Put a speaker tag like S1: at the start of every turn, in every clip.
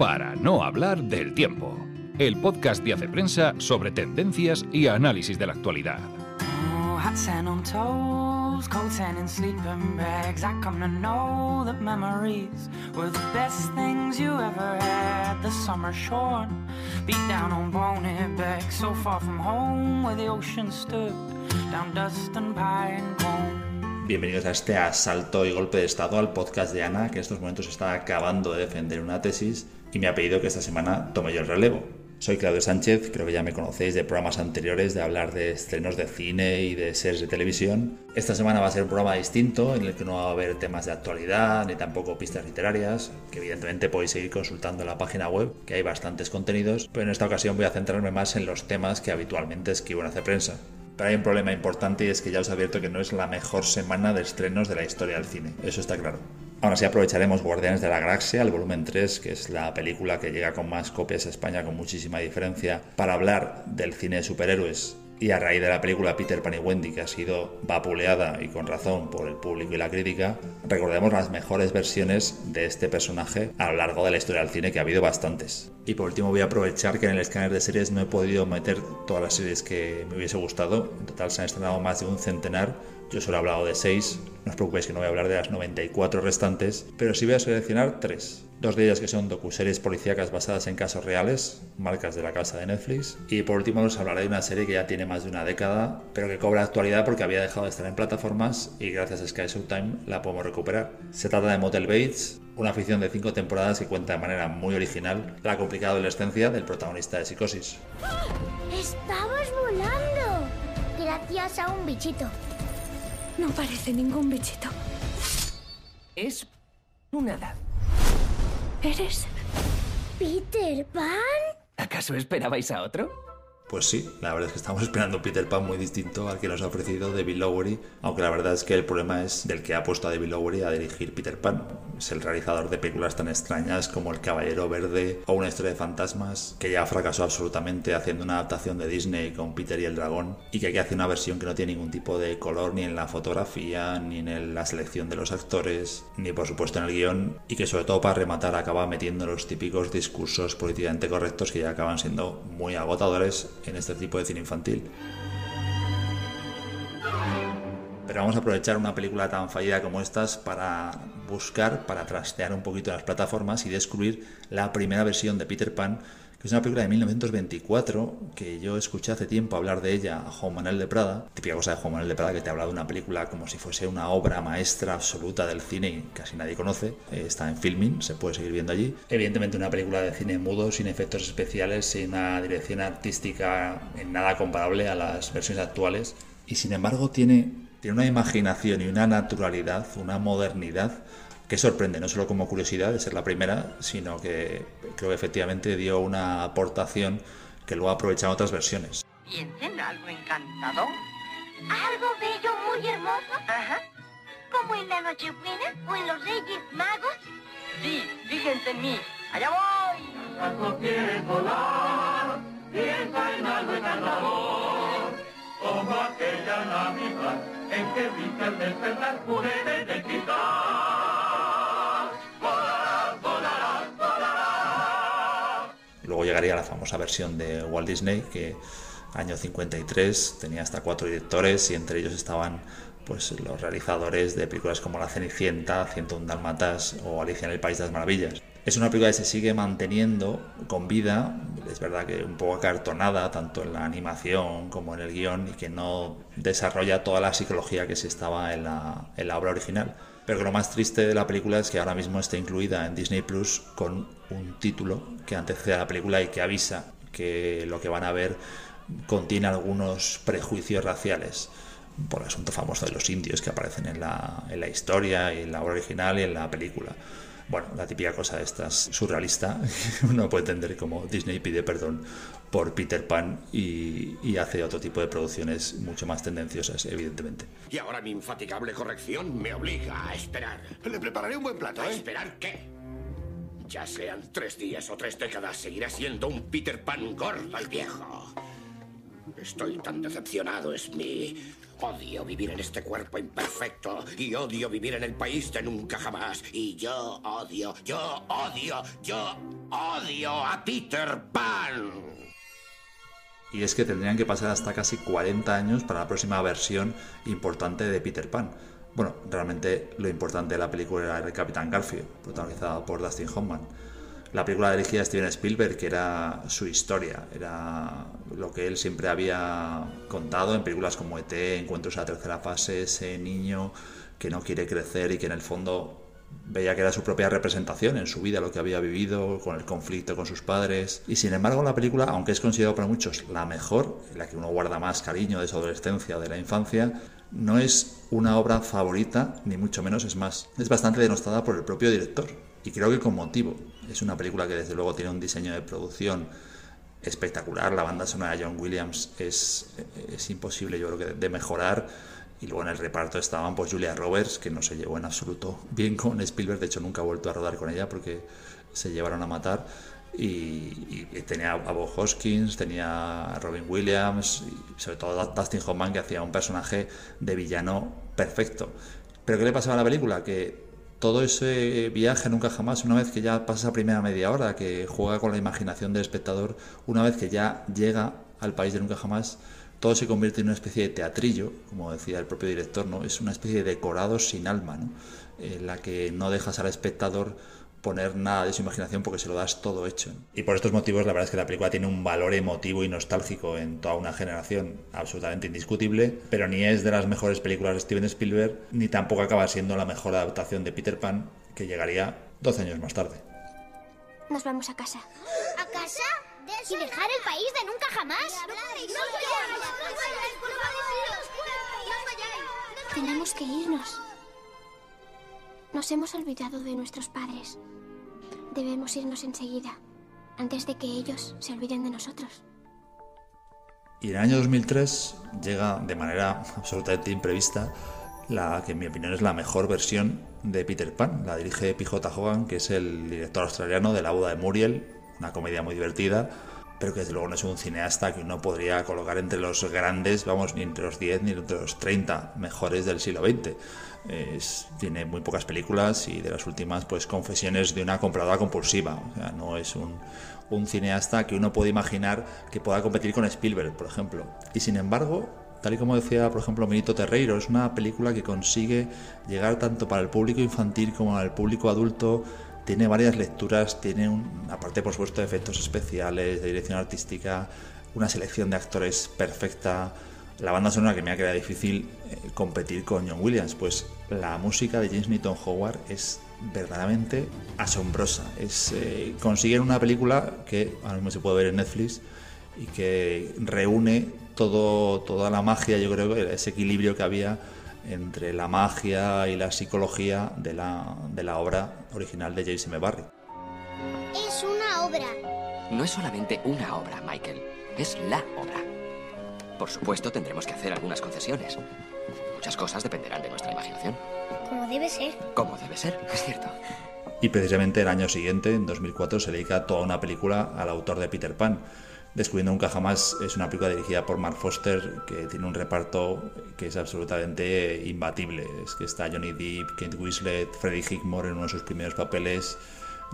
S1: para no hablar del tiempo. El podcast de Hace Prensa sobre tendencias y análisis de la actualidad.
S2: Bienvenidos a este asalto y golpe de estado al podcast de Ana, que en estos momentos está acabando de defender una tesis y me ha pedido que esta semana tome yo el relevo. Soy Claudio Sánchez, creo que ya me conocéis de programas anteriores de hablar de estrenos de cine y de series de televisión. Esta semana va a ser un programa distinto en el que no va a haber temas de actualidad ni tampoco pistas literarias, que evidentemente podéis seguir consultando en la página web, que hay bastantes contenidos, pero en esta ocasión voy a centrarme más en los temas que habitualmente escribo en Hace Prensa. Pero hay un problema importante y es que ya os advierto que no es la mejor semana de estrenos de la historia del cine, eso está claro. Aún así aprovecharemos Guardianes de la Galaxia, el volumen 3, que es la película que llega con más copias a España con muchísima diferencia, para hablar del cine de superhéroes y a raíz de la película Peter Pan y Wendy, que ha sido vapuleada y con razón por el público y la crítica, recordemos las mejores versiones de este personaje a lo largo de la historia del cine, que ha habido bastantes. Y por último voy a aprovechar que en el escáner de series no he podido meter todas las series que me hubiese gustado. En total se han estrenado más de un centenar. Yo solo he hablado de seis. No os preocupéis que no voy a hablar de las 94 restantes, pero sí voy a seleccionar tres. Dos de ellas que son docuseries policíacas basadas en casos reales, marcas de la casa de Netflix. Y por último os hablaré de una serie que ya tiene más de una década, pero que cobra actualidad porque había dejado de estar en plataformas y gracias a Sky Showtime la podemos recuperar. Se trata de Motel Bates, una ficción de cinco temporadas que cuenta de manera muy original la complicada adolescencia del protagonista de Psicosis.
S3: ¡Estabas volando! Gracias a un bichito.
S4: No parece ningún bichito.
S5: Es un hada.
S4: ¿Eres?
S3: ¿Peter Pan?
S5: ¿Acaso esperabais a otro?
S2: Pues sí, la verdad es que estamos esperando un Peter Pan muy distinto al que nos ha ofrecido David Lowery, aunque la verdad es que el problema es del que ha puesto a David Lowery a dirigir Peter Pan. Es el realizador de películas tan extrañas como El Caballero Verde o Una historia de fantasmas, que ya fracasó absolutamente haciendo una adaptación de Disney con Peter y el dragón, y que aquí hace una versión que no tiene ningún tipo de color ni en la fotografía, ni en la selección de los actores, ni por supuesto en el guion, y que sobre todo para rematar acaba metiendo los típicos discursos políticamente correctos que ya acaban siendo muy agotadores en este tipo de cine infantil. Pero vamos a aprovechar una película tan fallida como estas para buscar, para trastear un poquito las plataformas y descubrir la primera versión de Peter Pan, que es una película de 1924 que yo escuché hace tiempo hablar de ella a Juan Manuel de Prada, típica cosa de Juan Manuel de Prada que te habla de una película como si fuese una obra maestra absoluta del cine y casi nadie conoce, Eh, está en filming, se puede seguir viendo allí. Evidentemente una película de cine mudo, sin efectos especiales, sin una dirección artística en nada comparable a las versiones actuales y sin embargo tiene, tiene una imaginación y una naturalidad, una modernidad que sorprende, no solo como curiosidad de ser la primera, sino que creo que efectivamente dio una aportación que luego aprovechan otras versiones.
S6: ¿Piensen algo encantador?
S3: Algo bello, muy hermoso.
S6: Ajá.
S3: Como en la Nochebuena o en los Reyes Magos.
S6: Sí, fíjense en mí. ¡Allá voy!
S2: Luego llegaría la famosa versión de Walt Disney, que año 53 tenía hasta cuatro directores y entre ellos estaban pues los realizadores de películas como La Cenicienta, 101 Dálmatas o Alicia en el País de las Maravillas. Es una película que se sigue manteniendo con vida, es verdad que un poco acartonada tanto en la animación como en el guion y que no desarrolla toda la psicología que se estaba en la, en la obra original. Pero lo más triste de la película es que ahora mismo está incluida en Disney Plus con un título que antecede a la película y que avisa que lo que van a ver contiene algunos prejuicios raciales por el asunto famoso de los indios que aparecen en la, en la historia y en la obra original y en la película. Bueno, la típica cosa de estas surrealista, uno puede entender como Disney pide perdón por Peter Pan y, y hace otro tipo de producciones mucho más tendenciosas, evidentemente.
S7: Y ahora mi infatigable corrección me obliga a esperar.
S8: Le prepararé un buen plato,
S7: ¿A
S8: ¿eh?
S7: esperar qué? Ya sean tres días o tres décadas, seguirá siendo un Peter Pan gordo y viejo. Estoy tan decepcionado, es mi... Odio vivir en este cuerpo imperfecto y odio vivir en el país de nunca jamás. Y yo odio, yo odio, yo odio a Peter Pan.
S2: Y es que tendrían que pasar hasta casi 40 años para la próxima versión importante de Peter Pan. Bueno, realmente lo importante de la película era el Capitán Garfield, protagonizada por Dustin Hoffman. La película dirigida a Steven Spielberg, que era su historia, era lo que él siempre había contado en películas como ET, Encuentros a la tercera fase, ese niño que no quiere crecer y que en el fondo veía que era su propia representación en su vida, lo que había vivido, con el conflicto con sus padres. Y sin embargo, la película, aunque es considerada para muchos la mejor, la que uno guarda más cariño de su adolescencia de la infancia, no es una obra favorita, ni mucho menos, es más, es bastante denostada por el propio director. Y creo que con motivo. Es una película que desde luego tiene un diseño de producción espectacular. La banda sonora de John Williams es, imposible, yo creo de mejorar. Y luego en el reparto estaban pues Julia Roberts, que no se llevó en absoluto bien con Spielberg. De hecho, nunca ha vuelto a rodar con ella porque se llevaron a matar. Y, y tenía a Bob Hoskins, tenía a Robin Williams y sobre todo a Dustin Hoffman, que hacía un personaje de villano perfecto. Pero ¿qué le pasaba a la película? Que todo ese viaje nunca jamás, una vez que ya pasa esa primera media hora, que juega con la imaginación del espectador, una vez que ya llega al país de nunca jamás, todo se convierte en una especie de teatrillo, como decía el propio director, ¿no? Es una especie de decorado sin alma, ¿no? En la que no dejas al espectador poner nada de su imaginación porque se lo das todo hecho. Y por estos motivos la verdad es que la película tiene un valor emotivo y nostálgico en toda una generación absolutamente indiscutible, pero ni es de las mejores películas de Steven Spielberg, ni tampoco acaba siendo la mejor adaptación de Peter Pan, que llegaría 12 años más tarde.
S4: Nos vamos a casa.
S3: ¿A casa? ¿Y dejar el país de nunca jamás?
S4: Tenemos que irnos. Nos hemos olvidado de nuestros padres. Debemos irnos enseguida, antes de que ellos se olviden de nosotros.
S2: Y en el año 2003 llega de manera absolutamente imprevista la que en mi opinión es la mejor versión de Peter Pan. La dirige P.J. Hogan, que es el director australiano de La boda de Muriel, una comedia muy divertida, pero que desde luego no es un cineasta que uno podría colocar entre los grandes, vamos, ni entre los 10 ni entre los 30 mejores del siglo XX. Tiene muy pocas películas y de las últimas, pues, confesiones de una compradora compulsiva. O sea, no es un, un cineasta que uno puede imaginar que pueda competir con Spielberg, por ejemplo. Y sin embargo, tal y como decía, por ejemplo, Benito Terreiro, es una película que consigue llegar tanto para el público infantil como al público adulto. Tiene varias lecturas, tiene, un, aparte por supuesto, de efectos especiales, de dirección artística, una selección de actores perfecta. La banda sonora que me ha quedado difícil eh, competir con John Williams, pues la música de James Newton Howard es verdaderamente asombrosa. Es, eh, consiguen una película que ahora mismo se puede ver en Netflix y que reúne todo, toda la magia, yo creo, ese equilibrio que había entre la magia y la psicología de la, de la obra original de James M. Barry.
S3: Es una obra.
S5: No es solamente una obra, Michael. Es la obra. Por supuesto, tendremos que hacer algunas concesiones. Muchas cosas dependerán de nuestra imaginación.
S3: Como debe ser.
S5: Como debe ser, es cierto.
S2: Y precisamente el año siguiente, en 2004, se dedica toda una película al autor de Peter Pan. Descubriendo Nunca Jamás es una película dirigida por Mark Foster que tiene un reparto que es absolutamente imbatible. Es que está Johnny Depp, Kate Winslet, Freddie Highmore en uno de sus primeros papeles,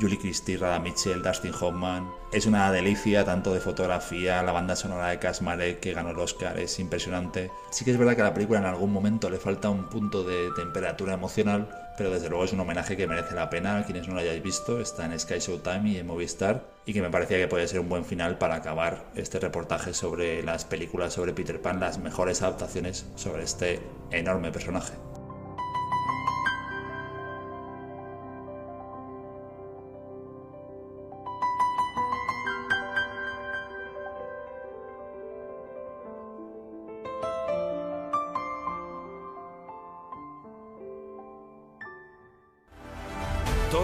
S2: Julie Christie, Rada Mitchell, Dustin Hoffman. Es una delicia tanto de fotografía, la banda sonora de Kasmarek que ganó el Oscar es impresionante. Sí que es verdad que a la película en algún momento le falta un punto de temperatura emocional, pero desde luego es un homenaje que merece la pena. Quienes no lo hayáis visto, está en Sky Showtime y en Movistar, y que me parecía que puede ser un buen final para acabar este reportaje sobre las películas sobre Peter Pan, las mejores adaptaciones sobre este enorme personaje.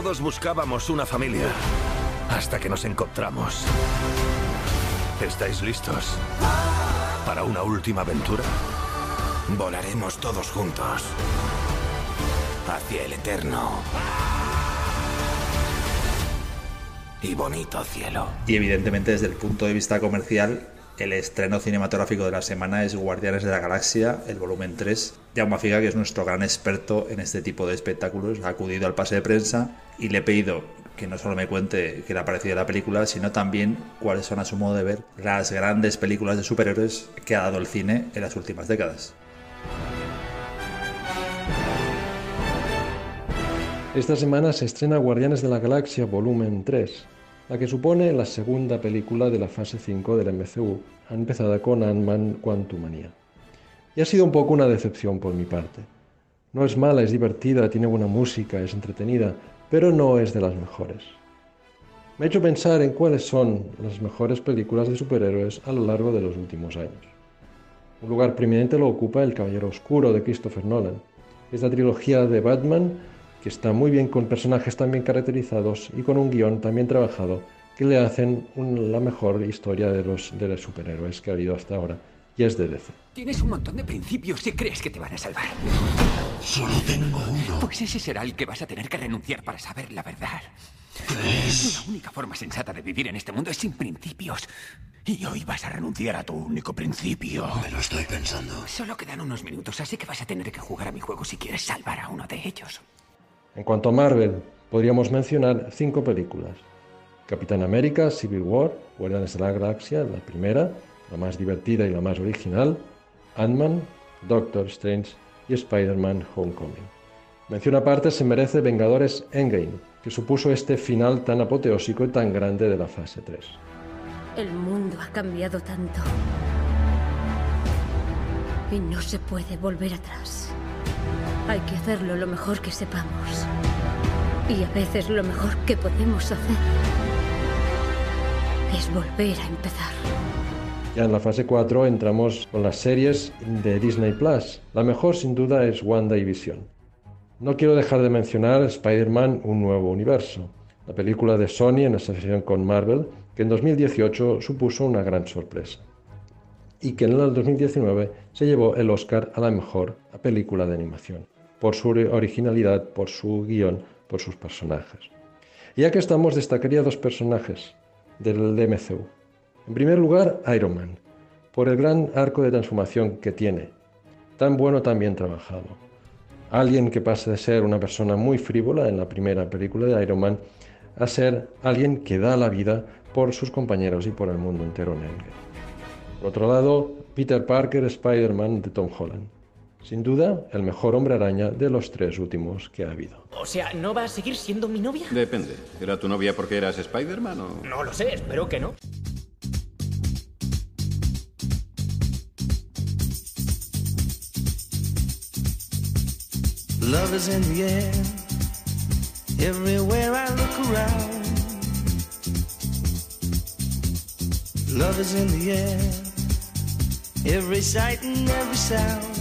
S8: Todos buscábamos una familia hasta que nos encontramos. ¿Estáis listos para una última aventura? Volaremos todos juntos hacia el eterno y bonito cielo.
S2: Y evidentemente desde el punto de vista comercial El estreno cinematográfico de la semana es Guardianes de la Galaxia, el volumen 3. Jaume Figa, que es nuestro gran experto en este tipo de espectáculos, ha acudido al pase de prensa y le he pedido que no solo me cuente qué le ha parecido la película, sino también cuáles son a su modo de ver las grandes películas de superhéroes que ha dado el cine en las últimas décadas.
S9: Esta semana se estrena Guardianes de la Galaxia Volumen 3, la que supone la segunda película de la fase 5 del MCU, empezada con Ant-Man Quantumania. Y ha sido un poco una decepción por mi parte. No es mala, es divertida, tiene buena música, es entretenida, pero no es de las mejores. Me ha hecho pensar en cuáles son las mejores películas de superhéroes a lo largo de los últimos años. Un lugar preeminente lo ocupa El Caballero Oscuro de Christopher Nolan. Esta trilogía de Batman que está muy bien con personajes tan bien caracterizados y con un guion tan bien trabajado que le hacen la mejor historia de los, de los superhéroes que ha habido hasta ahora. Y es de DC.
S10: Tienes un montón de principios y crees que te van a salvar.
S11: Solo tengo uno.
S10: Pues ese será el que vas a tener que renunciar para saber la verdad. La única forma sensata de vivir en este mundo es sin principios. Y hoy vas a renunciar a tu único principio.
S11: Me lo estoy pensando.
S10: Solo quedan unos minutos, así que vas a tener que jugar a mi juego si quieres salvar a uno de ellos.
S9: En cuanto a Marvel, podríamos mencionar cinco películas. Capitán América, Civil War, Guardianes de la Galaxia, la primera, la más divertida y la más original, Ant-Man, Doctor Strange y Spider-Man Homecoming. Mención aparte se merece Vengadores Endgame, que supuso este final tan apoteósico y tan grande de la fase 3.
S12: El mundo ha cambiado tanto y no se puede volver atrás. Hay que hacerlo lo mejor que sepamos. Y a veces lo mejor que podemos hacer es volver a empezar.
S9: Ya en la fase 4 entramos con las series de Disney Plus. La mejor sin duda es Wanda y Vision. No quiero dejar de mencionar Spider-Man Un Nuevo Universo, la película de Sony en asociación con Marvel, que en 2018 supuso una gran sorpresa y que en el 2019 se llevó el Oscar a la mejor película de animación por su originalidad, por su guion, por sus personajes. Y ya que estamos, destacaría dos personajes del DMCU. En primer lugar, Iron Man, por el gran arco de transformación que tiene, tan bueno, tan bien trabajado. Alguien que pasa de ser una persona muy frívola en la primera película de Iron Man a ser alguien que da la vida por sus compañeros y por el mundo entero en Por otro lado, Peter Parker, Spider-Man de Tom Holland sin duda, el mejor hombre araña de los tres últimos que ha habido.
S13: O sea, ¿no va a seguir siendo mi novia?
S14: Depende. ¿Era tu novia porque eras Spider-Man o...?
S13: No lo sé, espero que no. Love is in the air. Everywhere I look around. Love is in the air. Every sight and every sound.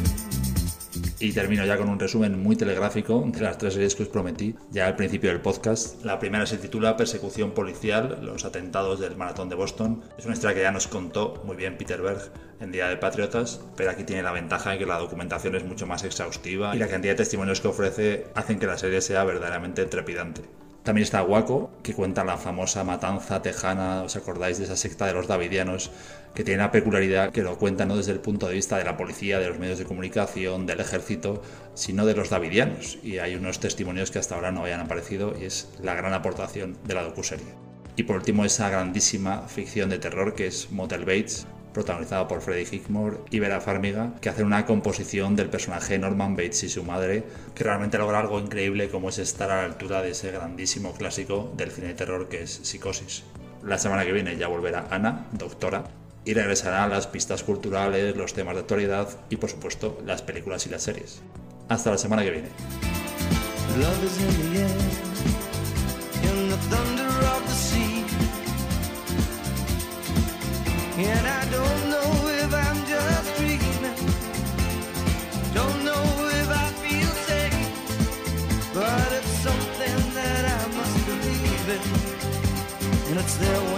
S2: Y termino ya con un resumen muy telegráfico de las tres series que os prometí ya al principio del podcast. La primera se titula Persecución policial, los atentados del maratón de Boston. Es una historia que ya nos contó muy bien Peter Berg en Día de Patriotas, pero aquí tiene la ventaja de que la documentación es mucho más exhaustiva y la cantidad de testimonios que ofrece hacen que la serie sea verdaderamente trepidante. También está Waco, que cuenta la famosa matanza tejana, ¿os acordáis de esa secta de los davidianos? Que tiene la peculiaridad que lo cuenta no desde el punto de vista de la policía, de los medios de comunicación, del ejército, sino de los davidianos. Y hay unos testimonios que hasta ahora no habían aparecido y es la gran aportación de la docuserie. Y por último, esa grandísima ficción de terror que es Motel Bates, protagonizado por Freddie Highmore y Vera Farmiga, que hacen una composición del personaje Norman Bates y su madre, que realmente logra algo increíble como es estar a la altura de ese grandísimo clásico del cine de terror que es Psicosis. La semana que viene ya volverá Ana, doctora, y regresará a las pistas culturales, los temas de actualidad y por supuesto las películas y las series. Hasta la semana que viene. there